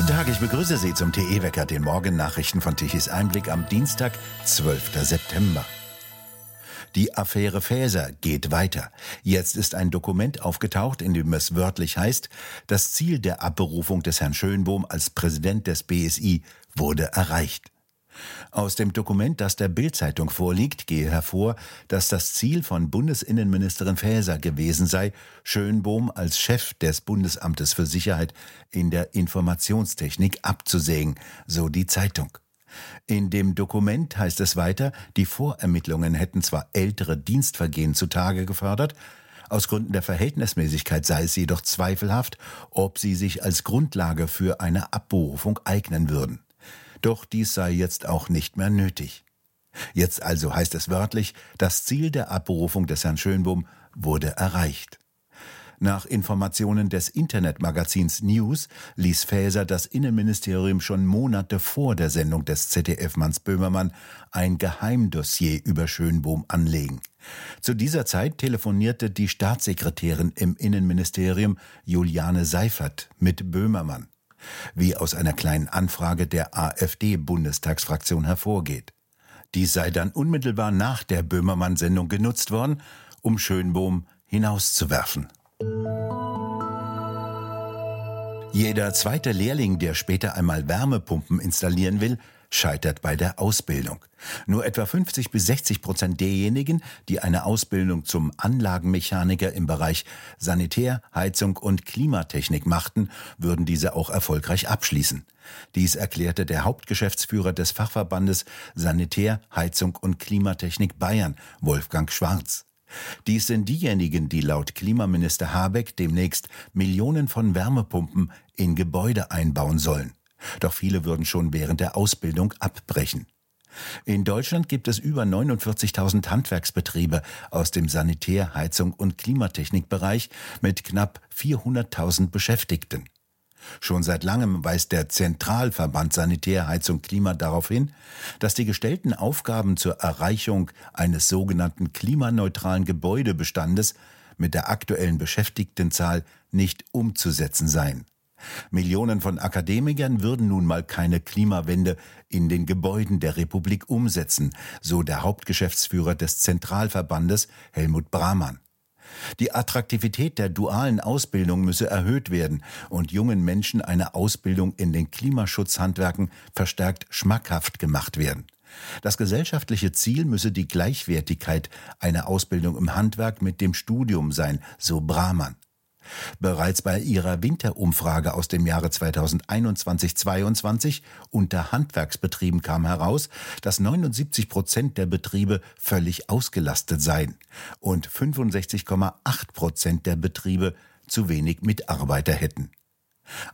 Guten Tag, ich begrüße Sie zum TE-Wecker, den Morgennachrichten von Tichys Einblick am Dienstag, 12. September. Die Affäre Faeser geht weiter. Jetzt ist ein Dokument aufgetaucht, in dem es wörtlich heißt, das Ziel der Abberufung des Herrn Schönbohm als Präsident des BSI wurde erreicht. Aus dem Dokument, das der Bildzeitung vorliegt, gehe hervor, dass das Ziel von Bundesinnenministerin Faeser gewesen sei, Schönbohm als Chef des Bundesamtes für Sicherheit in der Informationstechnik abzusägen, so die Zeitung. In dem Dokument heißt es weiter, die Vorermittlungen hätten zwar ältere Dienstvergehen zutage gefördert, aus Gründen der Verhältnismäßigkeit sei es jedoch zweifelhaft, ob sie sich als Grundlage für eine Abberufung eignen würden. Doch dies sei jetzt auch nicht mehr nötig. Jetzt also heißt es wörtlich, das Ziel der Abberufung des Herrn Schönbohm wurde erreicht. Nach Informationen des Internetmagazins News ließ Faeser das Innenministerium schon Monate vor der Sendung des ZDF-Manns Böhmermann ein Geheimdossier über Schönbohm anlegen. Zu dieser Zeit telefonierte die Staatssekretärin im Innenministerium Juliane Seifert mit Böhmermann wie aus einer kleinen Anfrage der AfD-Bundestagsfraktion hervorgeht. Dies sei dann unmittelbar nach der Böhmermann-Sendung genutzt worden, um Schönbohm hinauszuwerfen. Jeder zweite Lehrling, der später einmal Wärmepumpen installieren will, scheitert bei der Ausbildung. Nur etwa 50 bis 60 Prozent derjenigen, die eine Ausbildung zum Anlagenmechaniker im Bereich Sanitär, Heizung und Klimatechnik machten, würden diese auch erfolgreich abschließen. Dies erklärte der Hauptgeschäftsführer des Fachverbandes Sanitär, Heizung und Klimatechnik Bayern, Wolfgang Schwarz. Dies sind diejenigen, die laut Klimaminister Habeck demnächst Millionen von Wärmepumpen in Gebäude einbauen sollen. Doch viele würden schon während der Ausbildung abbrechen. In Deutschland gibt es über 49.000 Handwerksbetriebe aus dem Sanitär-, Heizung- und Klimatechnikbereich mit knapp 400.000 Beschäftigten. Schon seit langem weist der Zentralverband Sanitär, Heizung, Klima darauf hin, dass die gestellten Aufgaben zur Erreichung eines sogenannten klimaneutralen Gebäudebestandes mit der aktuellen Beschäftigtenzahl nicht umzusetzen seien. Millionen von Akademikern würden nun mal keine Klimawende in den Gebäuden der Republik umsetzen, so der Hauptgeschäftsführer des Zentralverbandes Helmut Brahmann. Die Attraktivität der dualen Ausbildung müsse erhöht werden und jungen Menschen eine Ausbildung in den Klimaschutzhandwerken verstärkt schmackhaft gemacht werden. Das gesellschaftliche Ziel müsse die Gleichwertigkeit einer Ausbildung im Handwerk mit dem Studium sein, so Brahmann. Bereits bei ihrer Winterumfrage aus dem Jahre 2021-22 unter Handwerksbetrieben kam heraus, dass 79 Prozent der Betriebe völlig ausgelastet seien und 65,8 Prozent der Betriebe zu wenig Mitarbeiter hätten.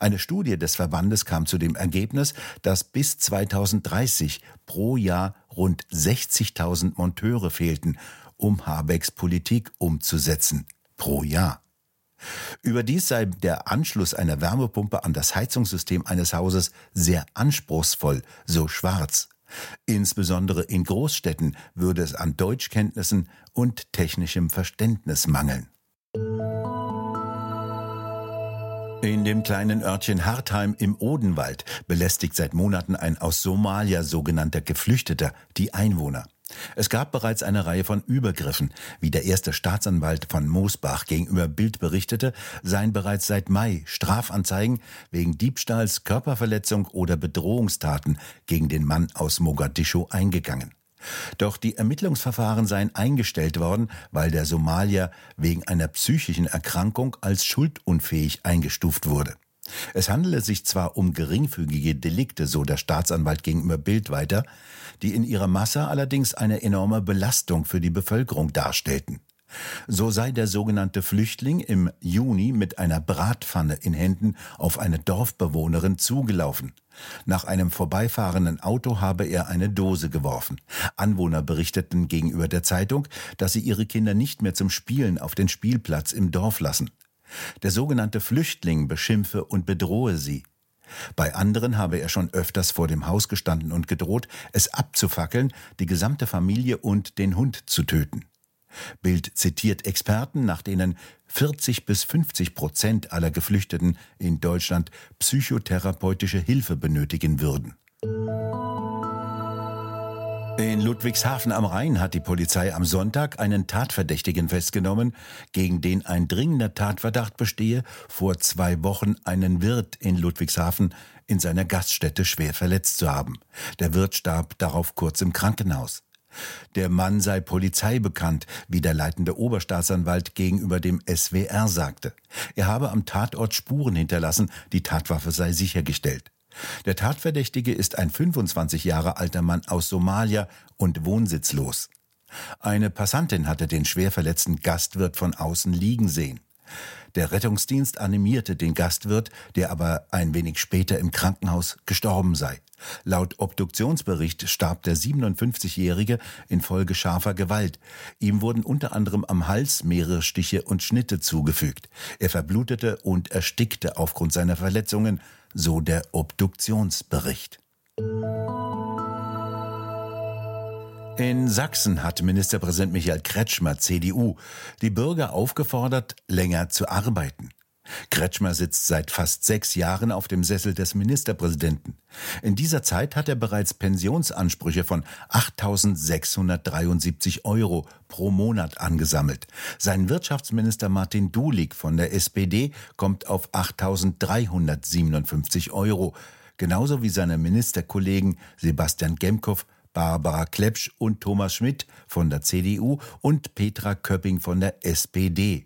Eine Studie des Verbandes kam zu dem Ergebnis, dass bis 2030 pro Jahr rund 60.000 Monteure fehlten, um Habecks Politik umzusetzen. Pro Jahr. Überdies sei der Anschluss einer Wärmepumpe an das Heizungssystem eines Hauses sehr anspruchsvoll, so schwarz. Insbesondere in Großstädten würde es an Deutschkenntnissen und technischem Verständnis mangeln. In dem kleinen Örtchen Hartheim im Odenwald belästigt seit Monaten ein aus Somalia sogenannter Geflüchteter die Einwohner. Es gab bereits eine Reihe von Übergriffen. Wie der erste Staatsanwalt von Moosbach gegenüber Bild berichtete, seien bereits seit Mai Strafanzeigen wegen Diebstahls, Körperverletzung oder Bedrohungstaten gegen den Mann aus Mogadischu eingegangen. Doch die Ermittlungsverfahren seien eingestellt worden, weil der Somalier wegen einer psychischen Erkrankung als schuldunfähig eingestuft wurde. Es handele sich zwar um geringfügige Delikte, so der Staatsanwalt gegenüber Bild weiter, die in ihrer Masse allerdings eine enorme Belastung für die Bevölkerung darstellten. So sei der sogenannte Flüchtling im Juni mit einer Bratpfanne in Händen auf eine Dorfbewohnerin zugelaufen. Nach einem vorbeifahrenden Auto habe er eine Dose geworfen. Anwohner berichteten gegenüber der Zeitung, dass sie ihre Kinder nicht mehr zum Spielen auf den Spielplatz im Dorf lassen. Der sogenannte Flüchtling beschimpfe und bedrohe sie. Bei anderen habe er schon öfters vor dem Haus gestanden und gedroht, es abzufackeln, die gesamte Familie und den Hund zu töten. Bild zitiert Experten, nach denen 40 bis 50 Prozent aller Geflüchteten in Deutschland psychotherapeutische Hilfe benötigen würden. In Ludwigshafen am Rhein hat die Polizei am Sonntag einen Tatverdächtigen festgenommen, gegen den ein dringender Tatverdacht bestehe, vor zwei Wochen einen Wirt in Ludwigshafen in seiner Gaststätte schwer verletzt zu haben. Der Wirt starb darauf kurz im Krankenhaus. Der Mann sei Polizei bekannt, wie der leitende Oberstaatsanwalt gegenüber dem SWR sagte. Er habe am Tatort Spuren hinterlassen, die Tatwaffe sei sichergestellt. Der Tatverdächtige ist ein 25 Jahre alter Mann aus Somalia und wohnsitzlos. Eine Passantin hatte den schwer verletzten Gastwirt von außen liegen sehen. Der Rettungsdienst animierte den Gastwirt, der aber ein wenig später im Krankenhaus gestorben sei. Laut Obduktionsbericht starb der 57-Jährige infolge scharfer Gewalt. Ihm wurden unter anderem am Hals mehrere Stiche und Schnitte zugefügt. Er verblutete und erstickte aufgrund seiner Verletzungen, so der Obduktionsbericht. In Sachsen hat Ministerpräsident Michael Kretschmer, CDU, die Bürger aufgefordert, länger zu arbeiten. Kretschmer sitzt seit fast sechs Jahren auf dem Sessel des Ministerpräsidenten. In dieser Zeit hat er bereits Pensionsansprüche von 8.673 Euro pro Monat angesammelt. Sein Wirtschaftsminister Martin Dulig von der SPD kommt auf 8.357 Euro, genauso wie seine Ministerkollegen Sebastian Gemkow, Barbara Klepsch und Thomas Schmidt von der CDU und Petra Köpping von der SPD.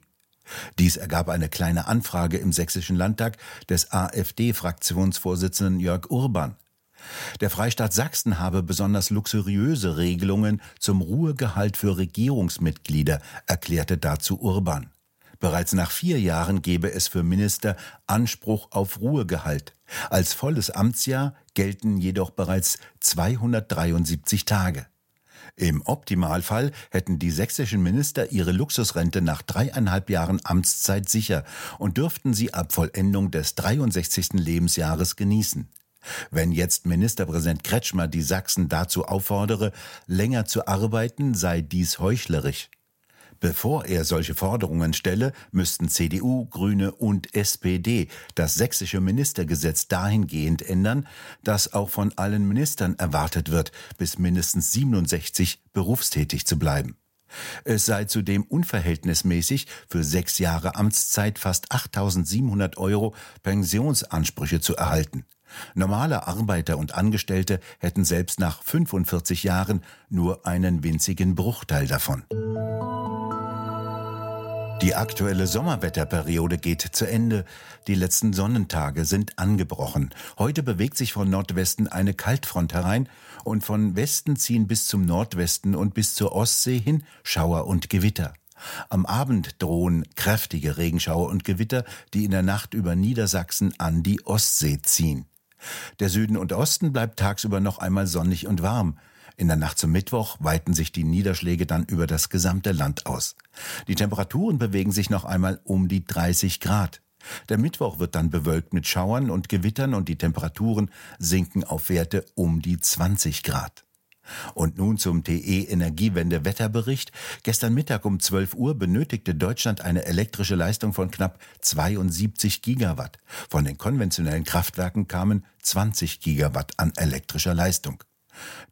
Dies ergab eine kleine Anfrage im Sächsischen Landtag des AfD-Fraktionsvorsitzenden Jörg Urban. Der Freistaat Sachsen habe besonders luxuriöse Regelungen zum Ruhegehalt für Regierungsmitglieder, erklärte dazu Urban. Bereits nach vier Jahren gebe es für Minister Anspruch auf Ruhegehalt. Als volles Amtsjahr gelten jedoch bereits 273 Tage. Im Optimalfall hätten die sächsischen Minister ihre Luxusrente nach dreieinhalb Jahren Amtszeit sicher und dürften sie ab Vollendung des 63. Lebensjahres genießen. Wenn jetzt Ministerpräsident Kretschmer die Sachsen dazu auffordere, länger zu arbeiten, sei dies heuchlerisch. Bevor er solche Forderungen stelle, müssten CDU, Grüne und SPD das sächsische Ministergesetz dahingehend ändern, dass auch von allen Ministern erwartet wird, bis mindestens 67 berufstätig zu bleiben. Es sei zudem unverhältnismäßig, für sechs Jahre Amtszeit fast 8700 Euro Pensionsansprüche zu erhalten. Normale Arbeiter und Angestellte hätten selbst nach 45 Jahren nur einen winzigen Bruchteil davon. Die aktuelle Sommerwetterperiode geht zu Ende. Die letzten Sonnentage sind angebrochen. Heute bewegt sich von Nordwesten eine Kaltfront herein und von Westen ziehen bis zum Nordwesten und bis zur Ostsee hin Schauer und Gewitter. Am Abend drohen kräftige Regenschauer und Gewitter, die in der Nacht über Niedersachsen an die Ostsee ziehen. Der Süden und Osten bleibt tagsüber noch einmal sonnig und warm. In der Nacht zum Mittwoch weiten sich die Niederschläge dann über das gesamte Land aus. Die Temperaturen bewegen sich noch einmal um die 30 Grad. Der Mittwoch wird dann bewölkt mit Schauern und Gewittern und die Temperaturen sinken auf Werte um die 20 Grad. Und nun zum TE Energiewende Wetterbericht. Gestern Mittag um 12 Uhr benötigte Deutschland eine elektrische Leistung von knapp 72 Gigawatt. Von den konventionellen Kraftwerken kamen 20 Gigawatt an elektrischer Leistung.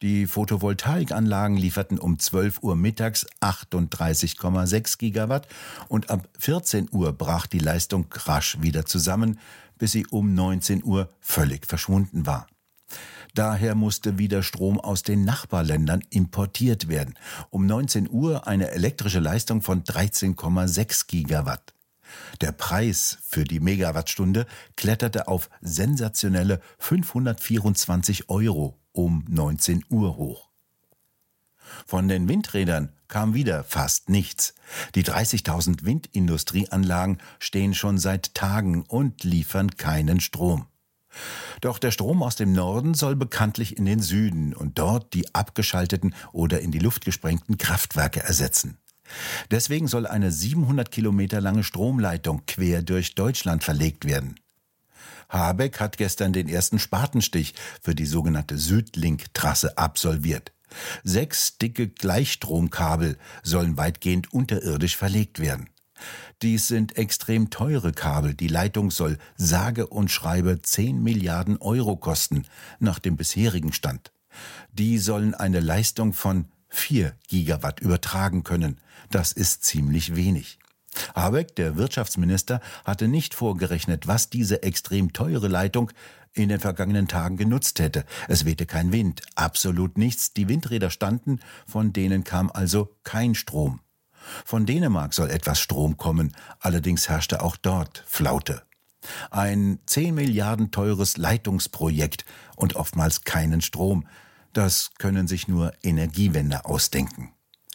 Die Photovoltaikanlagen lieferten um 12 Uhr mittags 38,6 Gigawatt und ab 14 Uhr brach die Leistung rasch wieder zusammen, bis sie um 19 Uhr völlig verschwunden war. Daher musste wieder Strom aus den Nachbarländern importiert werden. Um 19 Uhr eine elektrische Leistung von 13,6 Gigawatt. Der Preis für die Megawattstunde kletterte auf sensationelle 524 Euro um 19 Uhr hoch. Von den Windrädern kam wieder fast nichts. Die 30.000 Windindustrieanlagen stehen schon seit Tagen und liefern keinen Strom. Doch der Strom aus dem Norden soll bekanntlich in den Süden und dort die abgeschalteten oder in die Luft gesprengten Kraftwerke ersetzen. Deswegen soll eine 700 Kilometer lange Stromleitung quer durch Deutschland verlegt werden. Habeck hat gestern den ersten Spatenstich für die sogenannte Südlink-Trasse absolviert. Sechs dicke Gleichstromkabel sollen weitgehend unterirdisch verlegt werden. Dies sind extrem teure Kabel. Die Leitung soll sage und schreibe 10 Milliarden Euro kosten, nach dem bisherigen Stand. Die sollen eine Leistung von 4 Gigawatt übertragen können. Das ist ziemlich wenig. Habeck, der Wirtschaftsminister, hatte nicht vorgerechnet, was diese extrem teure Leitung in den vergangenen Tagen genutzt hätte. Es wehte kein Wind, absolut nichts. Die Windräder standen, von denen kam also kein Strom. Von Dänemark soll etwas Strom kommen, allerdings herrschte auch dort Flaute. Ein 10 Milliarden teures Leitungsprojekt und oftmals keinen Strom. Das können sich nur Energiewende ausdenken.